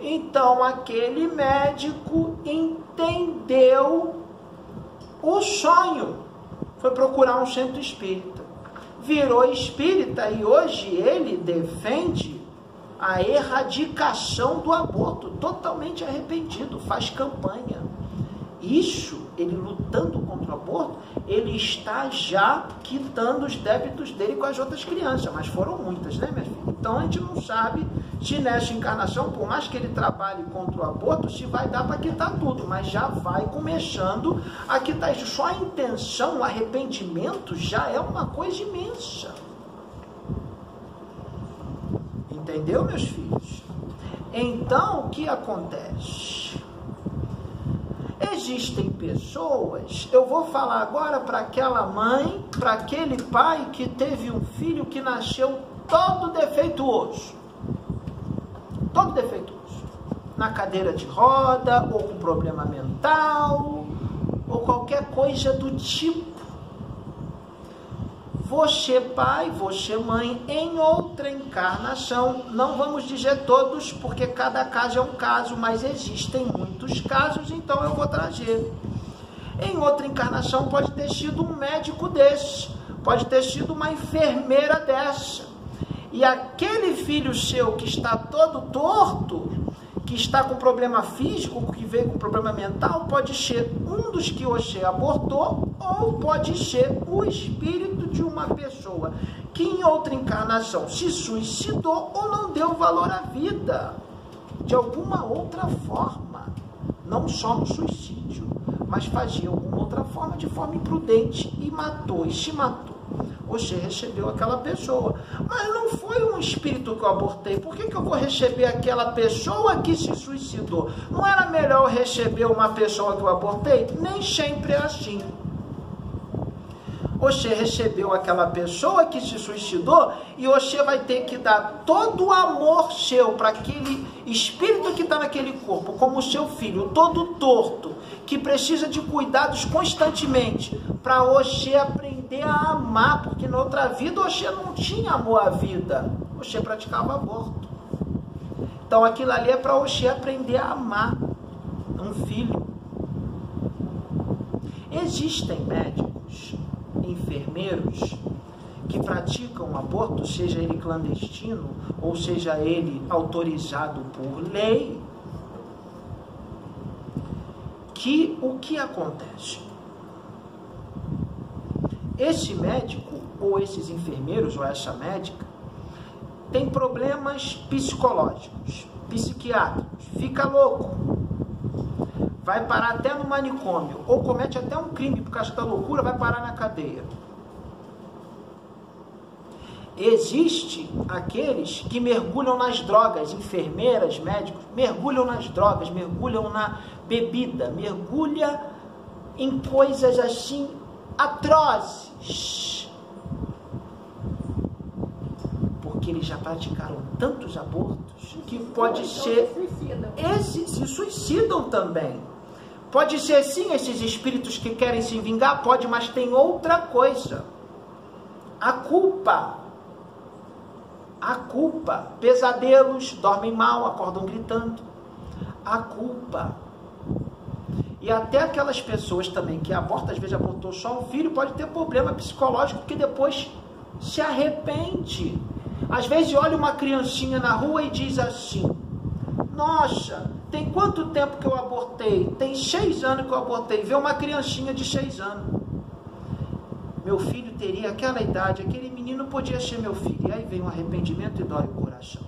Então aquele médico entendeu o sonho, foi procurar um centro espírita, virou espírita e hoje ele defende a erradicação do aborto, totalmente arrependido, faz campanha. Isso, ele lutando contra o aborto, ele está já quitando os débitos dele com as outras crianças, mas foram muitas, né, minha filha? Então a gente não sabe se nessa encarnação, por mais que ele trabalhe contra o aborto, se vai dar para quitar tudo, mas já vai começando a quitar isso. Só a intenção, o arrependimento já é uma coisa imensa. Entendeu, meus filhos? Então, o que acontece? Existem pessoas, eu vou falar agora para aquela mãe, para aquele pai que teve um filho que nasceu todo defeituoso. Todo defeituoso. Na cadeira de roda, ou com problema mental, ou qualquer coisa do tipo você pai, você mãe, em outra encarnação, não vamos dizer todos, porque cada caso é um caso, mas existem muitos casos, então eu vou trazer. Em outra encarnação pode ter sido um médico desse, pode ter sido uma enfermeira dessa. E aquele filho seu que está todo torto, que está com problema físico, que veio com problema mental, pode ser um dos que você abortou, ou pode ser o espírito de uma pessoa que em outra encarnação se suicidou ou não deu valor à vida, de alguma outra forma, não só no suicídio, mas fazia alguma outra forma de forma imprudente e matou, e se matou você recebeu aquela pessoa. Mas não foi um espírito que eu abortei. Por que, que eu vou receber aquela pessoa que se suicidou? Não era melhor receber uma pessoa que eu abortei? Nem sempre é assim. Você recebeu aquela pessoa que se suicidou e você vai ter que dar todo o amor seu para aquele espírito que está naquele corpo, como o seu filho, todo torto, que precisa de cuidados constantemente, para você aprender a amar, porque na outra vida você não tinha amor à vida, você praticava aborto. Então aquilo ali é para você aprender a amar um filho. Existem médicos, enfermeiros que praticam aborto, seja ele clandestino ou seja ele autorizado por lei, que o que acontece? Esse médico, ou esses enfermeiros, ou essa médica, tem problemas psicológicos, psiquiátricos, fica louco, vai parar até no manicômio, ou comete até um crime por causa da loucura, vai parar na cadeia. Existe aqueles que mergulham nas drogas, enfermeiras, médicos, mergulham nas drogas, mergulham na bebida, mergulha em coisas assim atrozes. Porque eles já praticaram tantos abortos que pode então ser. Esses se suicidam também. Pode ser sim esses espíritos que querem se vingar, pode, mas tem outra coisa. A culpa. A culpa. Pesadelos, dormem mal, acordam gritando. A culpa. E até aquelas pessoas também que abortam, às vezes abortou só um filho, pode ter problema psicológico que depois se arrepende. Às vezes olha uma criancinha na rua e diz assim: Nossa, tem quanto tempo que eu abortei? Tem seis anos que eu abortei. Vê uma criancinha de seis anos. Meu filho teria aquela idade, aquele menino podia ser meu filho. E aí vem um arrependimento e dói o coração.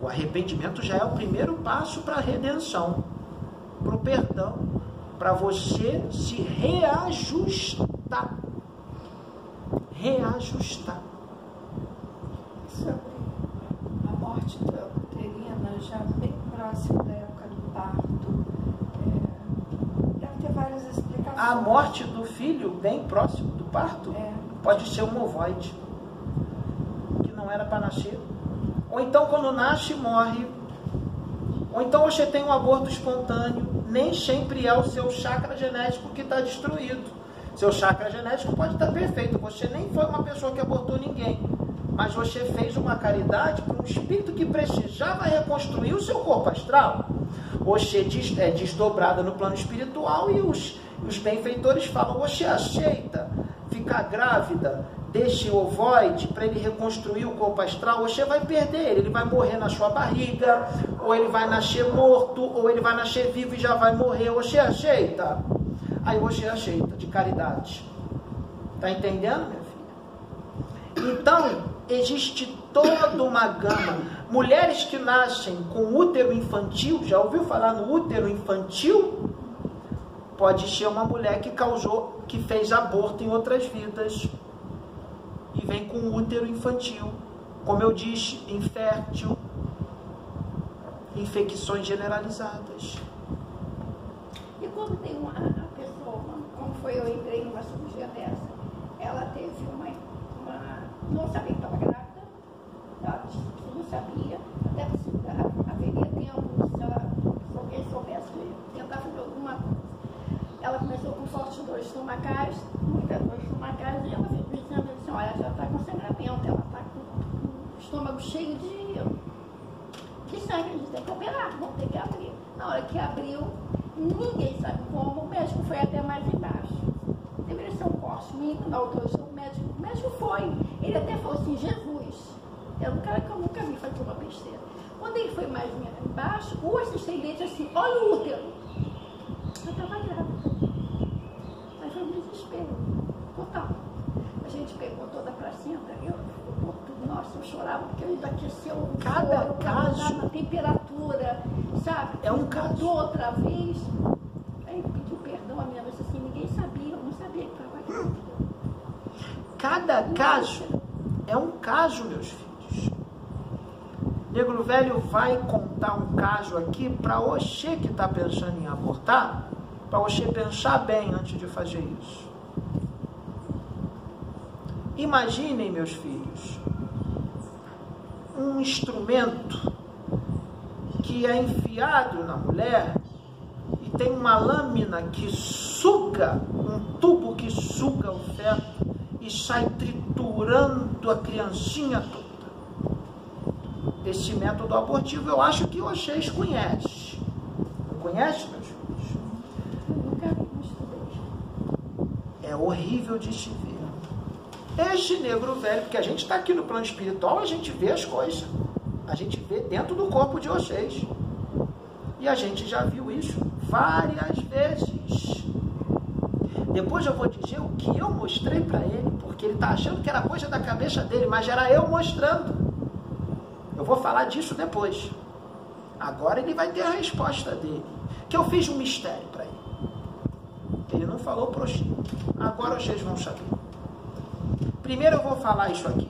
O arrependimento já é o primeiro passo para a redenção, para o perdão, para você se reajustar. Reajustar. morte da uterina já bem próximo da época do parto. É, deve ter várias explicações. A morte do filho bem próximo do parto é. pode ser um ovoide, que não era para nascer. Ou então quando nasce, morre. Ou então você tem um aborto espontâneo, nem sempre é o seu chakra genético que está destruído. Seu chakra genético pode estar perfeito, você nem foi uma pessoa que abortou ninguém Mas Oxê fez uma caridade para um espírito que precisava reconstruir o seu corpo astral. Oxê é desdobrada no plano espiritual e os, os benfeitores falam, Oxê aceita ficar grávida deste ovoide para ele reconstruir o corpo astral, Oxê vai perder ele, ele vai morrer na sua barriga, ou ele vai nascer morto, ou ele vai nascer vivo e já vai morrer. Oxê aceita? Aí Oxê aceita, de caridade. Tá entendendo, minha filha? Então, existe toda uma gama. Mulheres que nascem com útero infantil, já ouviu falar no útero infantil? Pode ser uma mulher que causou, que fez aborto em outras vidas e vem com útero infantil. Como eu disse, infértil, infecções generalizadas. E quando tem uma pessoa, como foi eu entrei numa cirurgia dessa, ela teve uma, uma não sabia que estava grávida, ela não sabia, até haveria tempo, se, ela, se alguém soubesse tentar fazer alguma coisa. Ela começou com fortes estomacais, muitas dores estomacais, e ela fez o exame e disse, olha, já está com sangramento, ela está com o estômago cheio de, de sangue, a gente tem que operar, vamos ter que abrir. Na hora que abriu, ninguém sabe como, o médico foi até mais embaixo. Deveria ser um corte mínimo, na autorização, o médico, o médico foi. Ele até falou assim, Jesus, era um cara que eu nunca vi fazer uma besteira. Quando ele foi mais embaixo, o assistente disse assim, olha o útero. Eu estava grávida. Aí desespero, total. A gente pegou toda a placenta, eu, nossa, eu chorava porque ele aqueceu o Cada caso- na temperatura, sabe? É um caso. outra vez. Aí pediu perdão, a minha mãe assim, ninguém sabia, eu não sabia que estava. Cada caso é um caso, meus filhos. Negro Velho vai contar um caso aqui para Oxê que está pensando em abortar, para Oxê pensar bem antes de fazer isso. Imaginem, meus filhos, um instrumento que é enfiado na mulher e tem uma lâmina que suga, um tubo que suga o feto e sai triturando a criancinha toda. Esse método abortivo eu acho que vocês conhecem. Não conhece, meus filhos? É horrível de se ver. Este negro velho, porque a gente está aqui no plano espiritual, a gente vê as coisas. A gente vê dentro do corpo de vocês. E a gente já viu isso várias vezes. Depois eu vou dizer o que eu mostrei para ele, porque ele está achando que era coisa da cabeça dele, mas era eu mostrando. Eu vou falar disso depois. Agora ele vai ter a resposta dele. Que eu fiz um mistério para ele. Ele não falou para. Agora vocês vão saber. Primeiro eu vou falar isso aqui.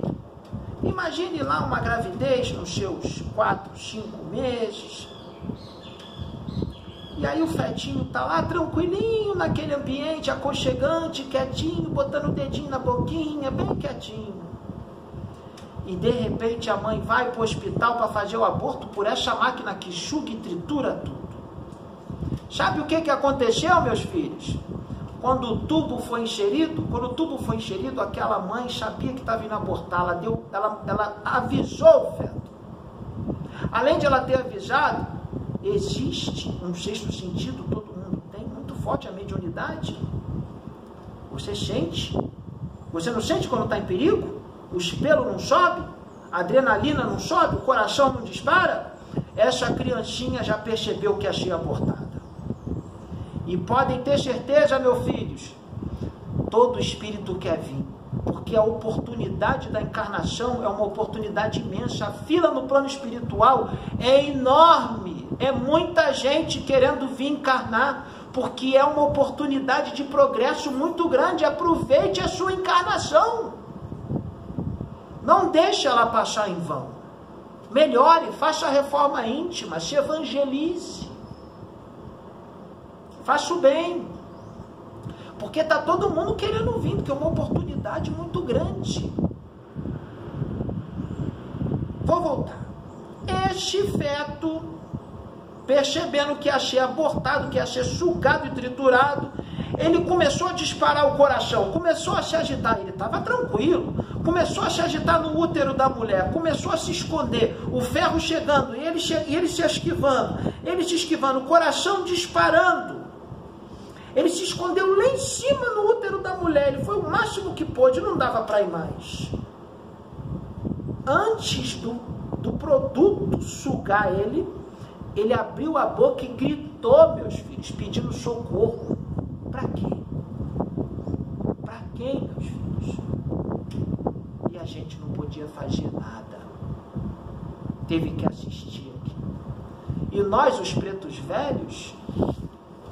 Imagine lá uma gravidez nos seus 4, 5 meses. E aí o fetinho tá lá tranquilinho naquele ambiente aconchegante, quietinho, botando o dedinho na boquinha, bem quietinho. E de repente a mãe vai para o hospital para fazer o aborto por essa máquina que chuga e tritura tudo. Sabe o que, que aconteceu, meus filhos? Quando o tubo foi inserido, quando o tubo foi inserido, aquela mãe sabia que estava indo abortar, ela, deu, ela, ela avisou o feto. Além de ela ter avisado, existe um sexto sentido, todo mundo tem, muito forte a mediunidade. Você sente? Você não sente quando está em perigo? O espelho não sobe? A adrenalina não sobe? O coração não dispara? Essa criancinha já percebeu que achei abortada. E podem ter certeza, meus filhos, todo espírito quer vir, porque a oportunidade da encarnação é uma oportunidade imensa. A fila no plano espiritual é enorme, é muita gente querendo vir encarnar, porque é uma oportunidade de progresso muito grande. Aproveite a sua encarnação. Não deixe ela passar em vão. Melhore, faça a reforma íntima, se evangelize. Faça o bem. Porque está todo mundo querendo vir, porque é uma oportunidade muito grande. Vou voltar. Este feto, percebendo que ser abortado, que ser sugado e triturado, ele começou a disparar o coração, começou a se agitar. Ele estava tranquilo, começou a se agitar no útero da mulher, começou a se esconder, o ferro chegando, e ele, che ele se esquivando, ele se esquivando, o coração disparando. Ele se escondeu lá em cima no útero da mulher, ele foi o máximo que pôde, não dava para ir mais. Antes do, do produto sugar ele, ele abriu a boca e gritou, meus filhos, pedindo socorro. Para quê? Para quem, meus filhos? E a gente não podia fazer nada. Teve que assistir aqui. E nós, os pretos velhos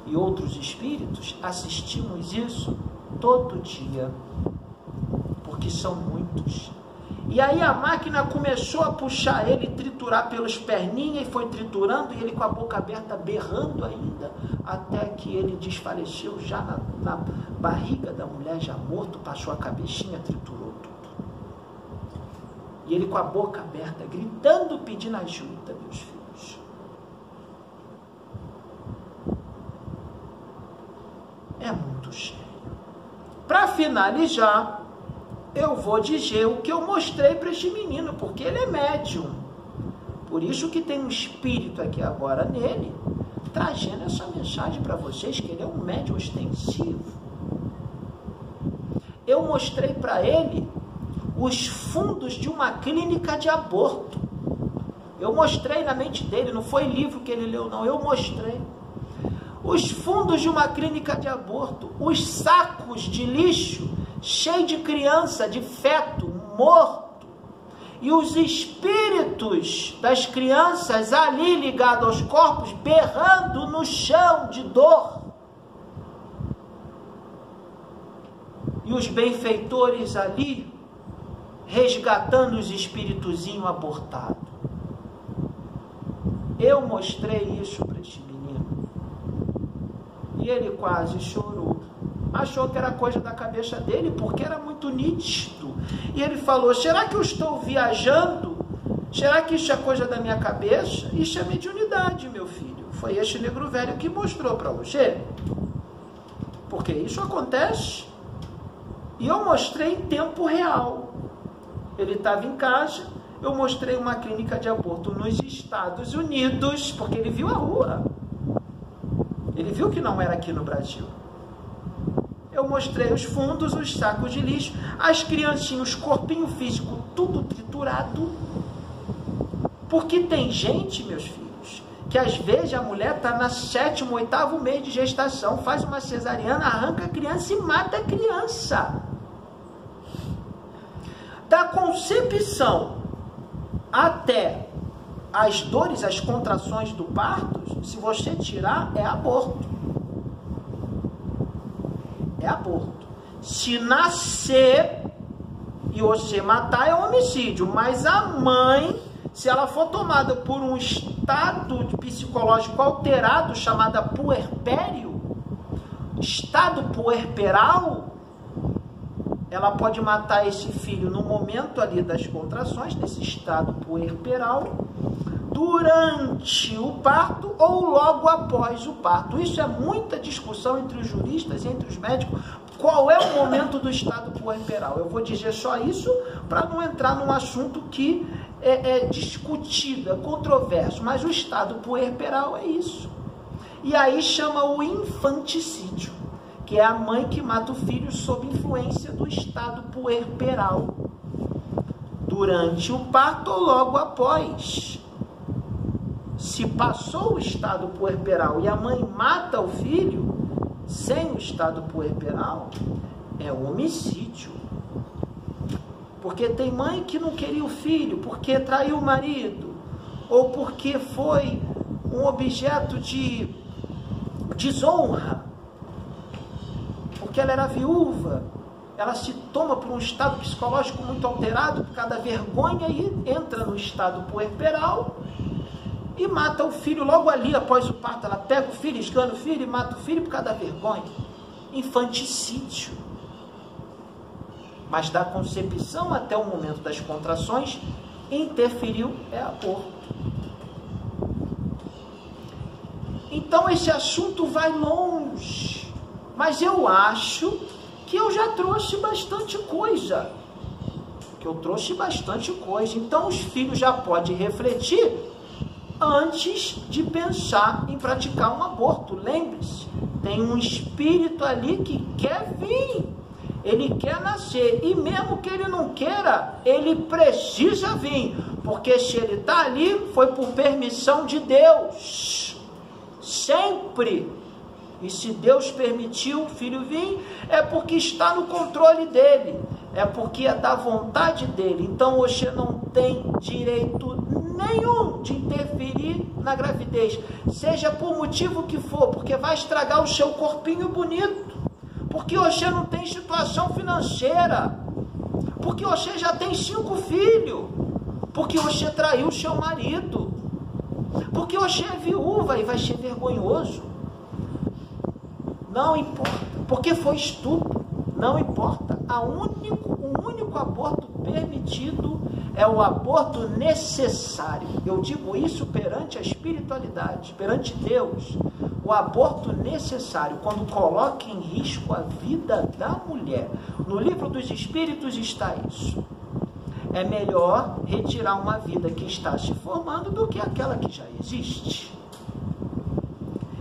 e outros espíritos, assistimos isso todo dia. Porque são muitos. E aí a máquina começou a puxar ele, triturar pelas perninhas, e foi triturando, e ele com a boca aberta, berrando ainda, até que ele desfaleceu já na, na barriga da mulher, já morto, passou a cabecinha, triturou tudo. E ele com a boca aberta, gritando, pedindo ajuda, meus filhos. Para finalizar, eu vou dizer o que eu mostrei para este menino, porque ele é médium. Por isso que tem um espírito aqui agora nele, trazendo essa mensagem para vocês, que ele é um médium ostensivo. Eu mostrei para ele os fundos de uma clínica de aborto. Eu mostrei na mente dele, não foi livro que ele leu, não, eu mostrei. Os fundos de uma clínica de aborto, os sacos de lixo cheio de criança, de feto, morto. E os espíritos das crianças ali ligados aos corpos, berrando no chão de dor. E os benfeitores ali, resgatando os espíritozinhos abortados. Eu mostrei isso para menino. E ele quase chorou achou que era coisa da cabeça dele, porque era muito nítido. E ele falou: será que eu estou viajando? Será que isso é coisa da minha cabeça? Isso é mediunidade, meu filho. Foi este negro velho que mostrou para você. Porque isso acontece. E eu mostrei em tempo real. Ele estava em casa, eu mostrei uma clínica de aborto nos Estados Unidos, porque ele viu a rua. Ele viu que não era aqui no Brasil eu mostrei os fundos, os sacos de lixo, as criancinhas, corpinho físico, tudo triturado. Porque tem gente, meus filhos, que às vezes a mulher está na sétimo, oitavo mês de gestação, faz uma cesariana, arranca a criança e mata a criança. Da concepção até as dores, as contrações do parto, se você tirar, é aborto é aborto. Se nascer e você matar, é homicídio. Mas a mãe, se ela for tomada por um estado psicológico alterado, chamada puerpério, estado puerperal, ela pode matar esse filho no momento ali das contrações, nesse estado puerperal, durante o parto ou logo após o parto. Isso é muita discussão entre os juristas e entre os médicos. Qual é o momento do estado puerperal? Eu vou dizer só isso para não entrar num assunto que é, é discutido, é controverso, mas o estado puerperal é isso. E aí chama o infanticídio, que é a mãe que mata o filho sob influência do estado puerperal, durante o parto ou logo após se passou o estado puerperal e a mãe mata o filho sem o estado puerperal, é homicídio. Porque tem mãe que não queria o filho porque traiu o marido, ou porque foi um objeto de desonra, porque ela era viúva, ela se toma por um estado psicológico muito alterado por causa da vergonha e entra no estado puerperal e mata o filho logo ali após o parto. Ela pega o filho, esgana o filho e mata o filho por causa da vergonha. Infanticídio. Mas da concepção até o momento das contrações, interferiu é aborto. Então esse assunto vai longe. Mas eu acho que eu já trouxe bastante coisa. que eu trouxe bastante coisa. Então os filhos já podem refletir antes de pensar em praticar um aborto. Lembre-se, tem um espírito ali que quer vir. Ele quer nascer e mesmo que ele não queira, ele precisa vir, porque se ele está ali foi por permissão de Deus. Sempre e se Deus permitiu o filho vir, é porque está no controle dele, é porque é da vontade dele. Então você não tem direito nenhum de interferir na gravidez, seja por motivo que for, porque vai estragar o seu corpinho bonito, porque você não tem situação financeira, porque você já tem cinco filhos, porque você traiu seu marido, porque você é viúva e vai ser vergonhoso. Não importa, porque foi estupro. Não importa. A único, o único aborto permitido é o aborto necessário. Eu digo isso perante a espiritualidade, perante Deus. O aborto necessário, quando coloca em risco a vida da mulher. No livro dos Espíritos está isso. É melhor retirar uma vida que está se formando do que aquela que já existe.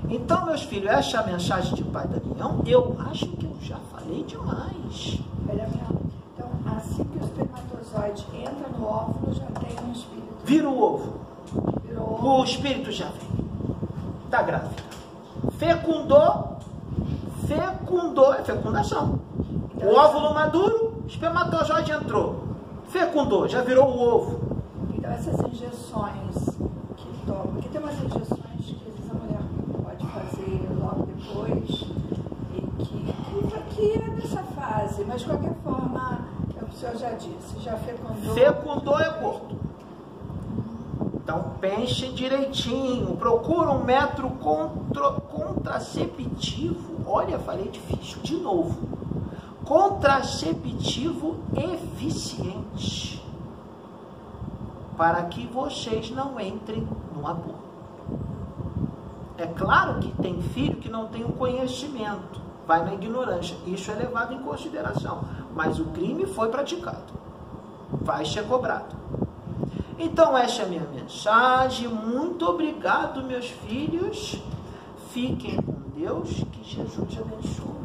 Então, meus filhos, essa é a mensagem de Pai Damião. Eu acho que eu já falei demais. Então, assim que o espermatozoide entra óvulo, já tem um espírito. Vira o ovo. Virou o espírito já vem. Está grávida. Fecundou. Fecundou. É fecundação. Então, o óvulo maduro, espermatozoide entrou. Fecundou, já virou o ovo. Então, essas injeções que tomam. Porque tem umas injeções depois, e que, que é nessa fase, mas de qualquer forma, senhor já disse, já fecundou. Fecundou é aborto. Então pense direitinho, procura um método contra, contraceptivo. Olha, falei difícil de novo. Contraceptivo eficiente. Para que vocês não entrem no aborto. É claro que tem filho que não tem o conhecimento, vai na ignorância. Isso é levado em consideração. Mas o crime foi praticado. Vai ser cobrado. Então, essa é a minha mensagem. Muito obrigado, meus filhos. Fiquem com Deus. Que Jesus abençoe.